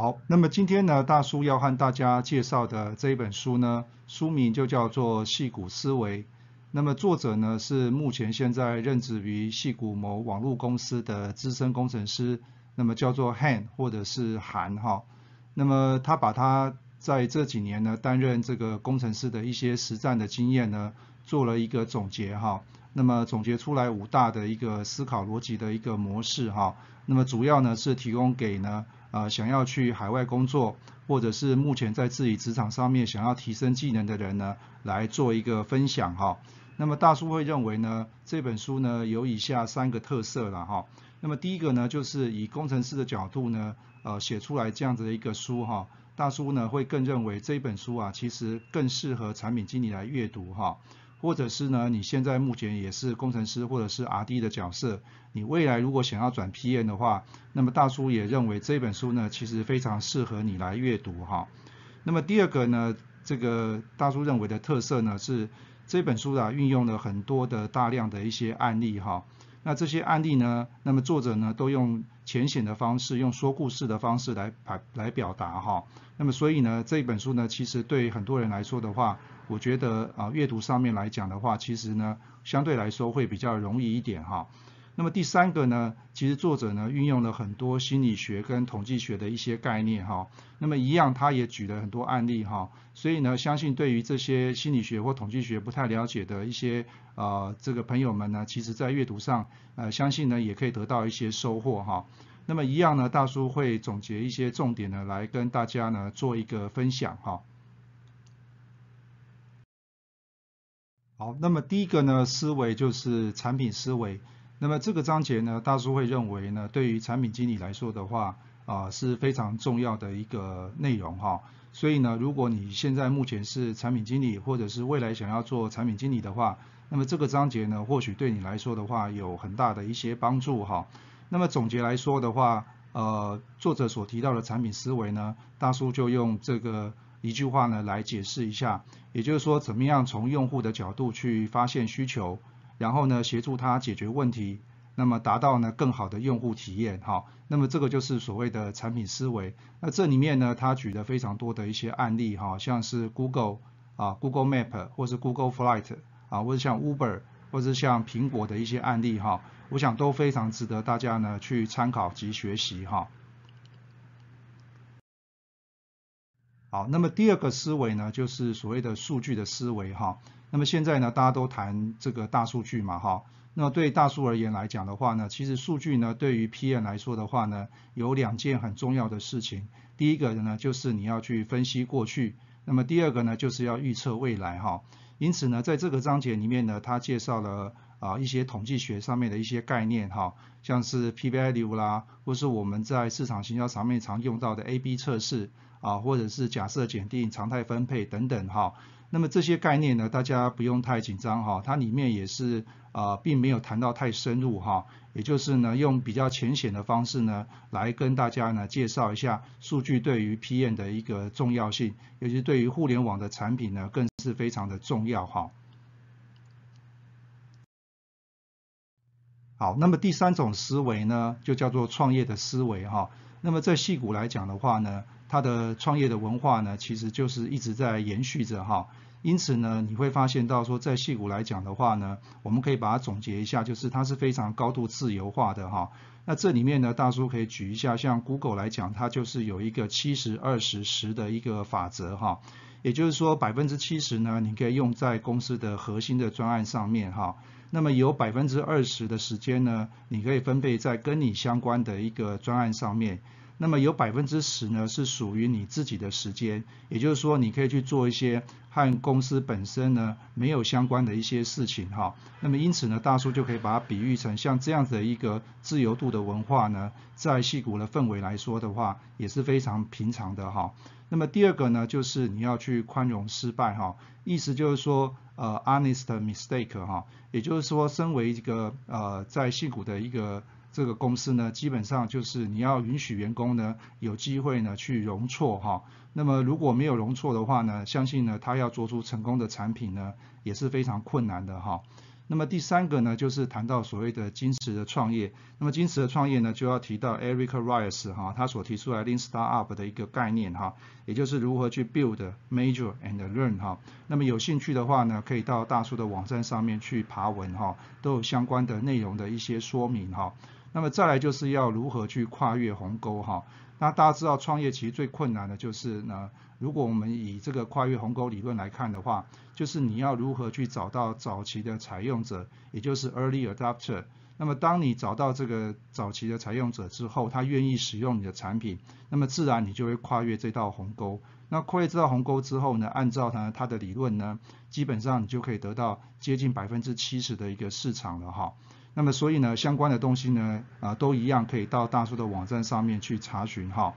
好，那么今天呢，大叔要和大家介绍的这一本书呢，书名就叫做《戏骨思维》。那么作者呢是目前现在任职于戏骨某网络公司的资深工程师，那么叫做 Han 或者是韩哈。那么他把他在这几年呢担任这个工程师的一些实战的经验呢，做了一个总结哈。那么总结出来五大的一个思考逻辑的一个模式哈。那么主要呢是提供给呢。呃，想要去海外工作，或者是目前在自己职场上面想要提升技能的人呢，来做一个分享哈。那么大叔会认为呢，这本书呢有以下三个特色了哈。那么第一个呢，就是以工程师的角度呢，呃，写出来这样子的一个书哈。大叔呢会更认为这本书啊，其实更适合产品经理来阅读哈。或者是呢，你现在目前也是工程师或者是 R&D 的角色，你未来如果想要转 PM 的话，那么大叔也认为这本书呢，其实非常适合你来阅读哈。那么第二个呢，这个大叔认为的特色呢，是这本书啊运用了很多的大量的一些案例哈。那这些案例呢，那么作者呢都用浅显的方式，用说故事的方式来来来表达哈。那么所以呢，这一本书呢，其实对很多人来说的话，我觉得啊，阅读上面来讲的话，其实呢，相对来说会比较容易一点哈。那么第三个呢，其实作者呢运用了很多心理学跟统计学的一些概念哈。那么一样，他也举了很多案例哈。所以呢，相信对于这些心理学或统计学不太了解的一些呃这个朋友们呢，其实在阅读上呃相信呢也可以得到一些收获哈。那么一样呢，大叔会总结一些重点呢来跟大家呢做一个分享哈。好，那么第一个呢，思维就是产品思维。那么这个章节呢，大叔会认为呢，对于产品经理来说的话，啊是非常重要的一个内容哈。所以呢，如果你现在目前是产品经理，或者是未来想要做产品经理的话，那么这个章节呢，或许对你来说的话，有很大的一些帮助哈。那么总结来说的话，呃，作者所提到的产品思维呢，大叔就用这个。一句话呢来解释一下，也就是说怎么样从用户的角度去发现需求，然后呢协助他解决问题，那么达到呢更好的用户体验，哈，那么这个就是所谓的产品思维。那这里面呢他举了非常多的一些案例，哈，像是 Google 啊 Google Map 或是 Google Flight 啊，或者像 Uber 或者像苹果的一些案例，哈，我想都非常值得大家呢去参考及学习，哈。好，那么第二个思维呢，就是所谓的数据的思维哈。那么现在呢，大家都谈这个大数据嘛哈。那对大数而言来讲的话呢，其实数据呢，对于 p n 来说的话呢，有两件很重要的事情。第一个呢，就是你要去分析过去；那么第二个呢，就是要预测未来哈。因此呢，在这个章节里面呢，他介绍了啊一些统计学上面的一些概念哈，像是 P value 啦，或是我们在市场行销上面常用到的 A/B 测试。啊，或者是假设检定、常态分配等等哈，那么这些概念呢，大家不用太紧张哈，它里面也是啊，并没有谈到太深入哈，也就是呢，用比较浅显的方式呢，来跟大家呢介绍一下数据对于 PM 的一个重要性，尤其对于互联网的产品呢，更是非常的重要哈。好，那么第三种思维呢，就叫做创业的思维哈。那么在戏骨来讲的话呢，它的创业的文化呢，其实就是一直在延续着哈。因此呢，你会发现到说，在戏骨来讲的话呢，我们可以把它总结一下，就是它是非常高度自由化的哈。那这里面呢，大叔可以举一下，像 Google 来讲，它就是有一个七十二十十的一个法则哈。也就是说，百分之七十呢，你可以用在公司的核心的专案上面哈。那么有百分之二十的时间呢，你可以分配在跟你相关的一个专案上面。那么有百分之十呢是属于你自己的时间，也就是说你可以去做一些和公司本身呢没有相关的一些事情哈。那么因此呢，大叔就可以把它比喻成像这样子的一个自由度的文化呢，在戏骨的氛围来说的话，也是非常平常的哈。那么第二个呢，就是你要去宽容失败哈，意思就是说呃 honest mistake 哈，也就是说身为一个呃在戏骨的一个。这个公司呢，基本上就是你要允许员工呢有机会呢去容错哈。那么如果没有容错的话呢，相信呢他要做出成功的产品呢也是非常困难的哈。那么第三个呢，就是谈到所谓的金石的创业。那么金石的创业呢，就要提到 Eric Rice 哈，他所提出来 Lean Startup 的一个概念哈，也就是如何去 build、measure and learn 哈。那么有兴趣的话呢，可以到大叔的网站上面去爬文哈，都有相关的内容的一些说明哈。那么再来就是要如何去跨越鸿沟哈？那大家知道创业其实最困难的就是呢，如果我们以这个跨越鸿沟理论来看的话，就是你要如何去找到早期的采用者，也就是 early adopter。那么当你找到这个早期的采用者之后，他愿意使用你的产品，那么自然你就会跨越这道鸿沟。那跨越这道鸿沟之后呢，按照他他的理论呢，基本上你就可以得到接近百分之七十的一个市场了哈。那么所以呢，相关的东西呢，啊都一样可以到大叔的网站上面去查询哈。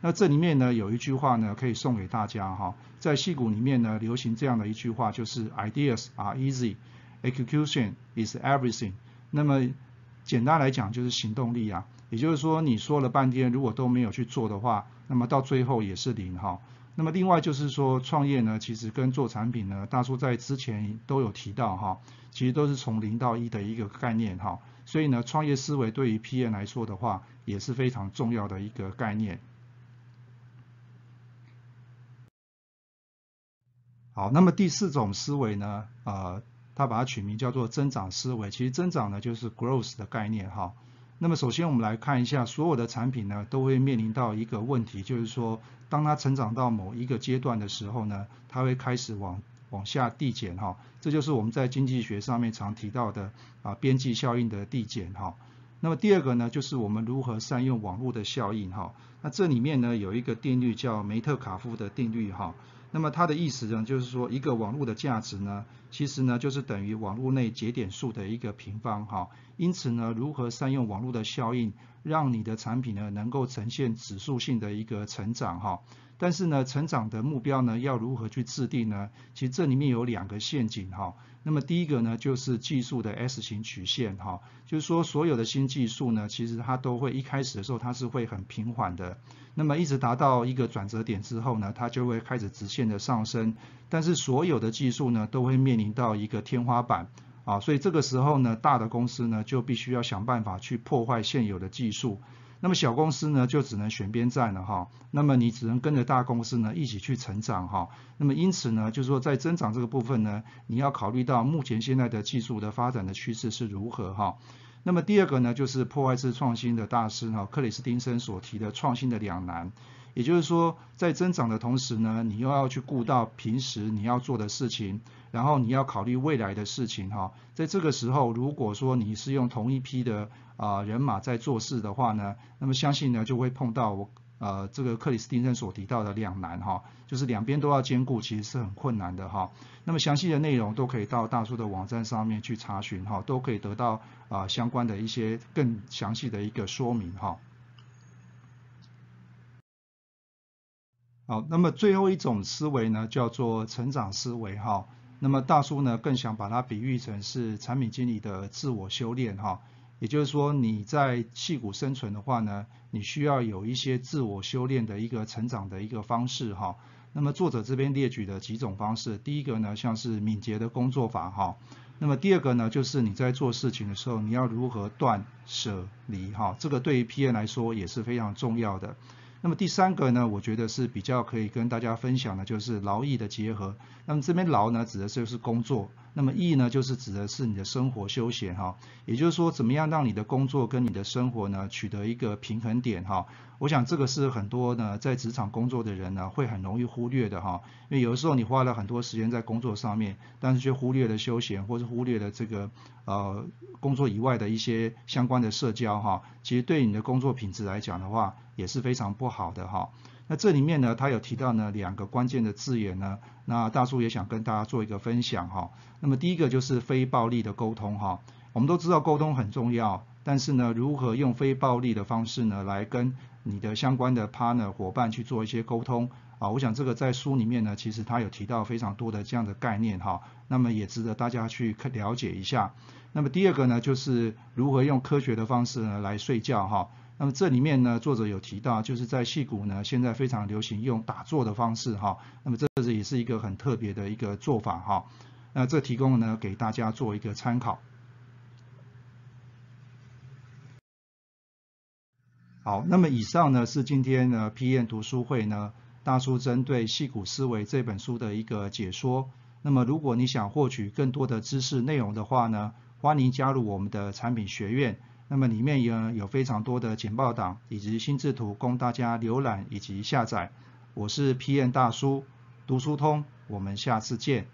那这里面呢有一句话呢可以送给大家哈，在戏骨里面呢流行这样的一句话，就是 Ideas are easy, execution is everything。那么简单来讲就是行动力啊，也就是说你说了半天，如果都没有去做的话，那么到最后也是零哈。那么另外就是说创业呢，其实跟做产品呢，大叔在之前都有提到哈。其实都是从零到一的一个概念哈，所以呢，创业思维对于 PM 来说的话，也是非常重要的一个概念。好，那么第四种思维呢，呃，他把它取名叫做增长思维。其实增长呢，就是 growth 的概念哈。那么首先我们来看一下，所有的产品呢，都会面临到一个问题，就是说，当它成长到某一个阶段的时候呢，它会开始往往下递减哈，这就是我们在经济学上面常提到的啊边际效应的递减哈。那么第二个呢，就是我们如何善用网络的效应哈。那这里面呢有一个定律叫梅特卡夫的定律哈。那么它的意思呢，就是说一个网络的价值呢，其实呢就是等于网络内节点数的一个平方哈。因此呢，如何善用网络的效应，让你的产品呢能够呈现指数性的一个成长哈。但是呢，成长的目标呢，要如何去制定呢？其实这里面有两个陷阱哈。那么第一个呢，就是技术的 S 型曲线哈，就是说所有的新技术呢，其实它都会一开始的时候它是会很平缓的，那么一直达到一个转折点之后呢，它就会开始直线的上升。但是所有的技术呢，都会面临到一个天花板啊，所以这个时候呢，大的公司呢，就必须要想办法去破坏现有的技术。那么小公司呢，就只能选边站了哈。那么你只能跟着大公司呢一起去成长哈。那么因此呢，就是说在增长这个部分呢，你要考虑到目前现在的技术的发展的趋势是如何哈。那么第二个呢，就是破坏式创新的大师哈克里斯汀森所提的创新的两难。也就是说，在增长的同时呢，你又要去顾到平时你要做的事情，然后你要考虑未来的事情哈。在这个时候，如果说你是用同一批的啊人马在做事的话呢，那么相信呢就会碰到我呃这个克里斯汀森所提到的两难哈，就是两边都要兼顾，其实是很困难的哈。那么详细的内容都可以到大叔的网站上面去查询哈，都可以得到啊相关的一些更详细的一个说明哈。好，那么最后一种思维呢，叫做成长思维哈。那么大叔呢，更想把它比喻成是产品经理的自我修炼哈。也就是说，你在戏股生存的话呢，你需要有一些自我修炼的一个成长的一个方式哈。那么作者这边列举的几种方式，第一个呢，像是敏捷的工作法哈。那么第二个呢，就是你在做事情的时候，你要如何断舍离哈。这个对于 PM 来说也是非常重要的。那么第三个呢，我觉得是比较可以跟大家分享的，就是劳逸的结合。那么这边劳呢，指的就是工作；那么逸呢，就是指的是你的生活休闲哈。也就是说，怎么样让你的工作跟你的生活呢，取得一个平衡点哈。我想这个是很多呢在职场工作的人呢会很容易忽略的哈，因为有的时候你花了很多时间在工作上面，但是却忽略了休闲，或是忽略了这个呃工作以外的一些相关的社交哈，其实对你的工作品质来讲的话，也是非常不好的哈。那这里面呢，他有提到呢两个关键的字眼呢，那大叔也想跟大家做一个分享哈。那么第一个就是非暴力的沟通哈。我们都知道沟通很重要，但是呢，如何用非暴力的方式呢，来跟你的相关的 partner 伙伴去做一些沟通啊？我想这个在书里面呢，其实他有提到非常多的这样的概念哈。那么也值得大家去了解一下。那么第二个呢，就是如何用科学的方式呢来睡觉哈。那么这里面呢，作者有提到，就是在戏骨呢，现在非常流行用打坐的方式哈。那么这是也是一个很特别的一个做法哈。那这提供呢给大家做一个参考。好，那么以上呢是今天呢 P N 读书会呢大叔针对戏骨思维这本书的一个解说。那么如果你想获取更多的知识内容的话呢，欢迎加入我们的产品学院。那么里面有有非常多的简报档以及心智图供大家浏览以及下载。我是 PN 大叔，读书通，我们下次见。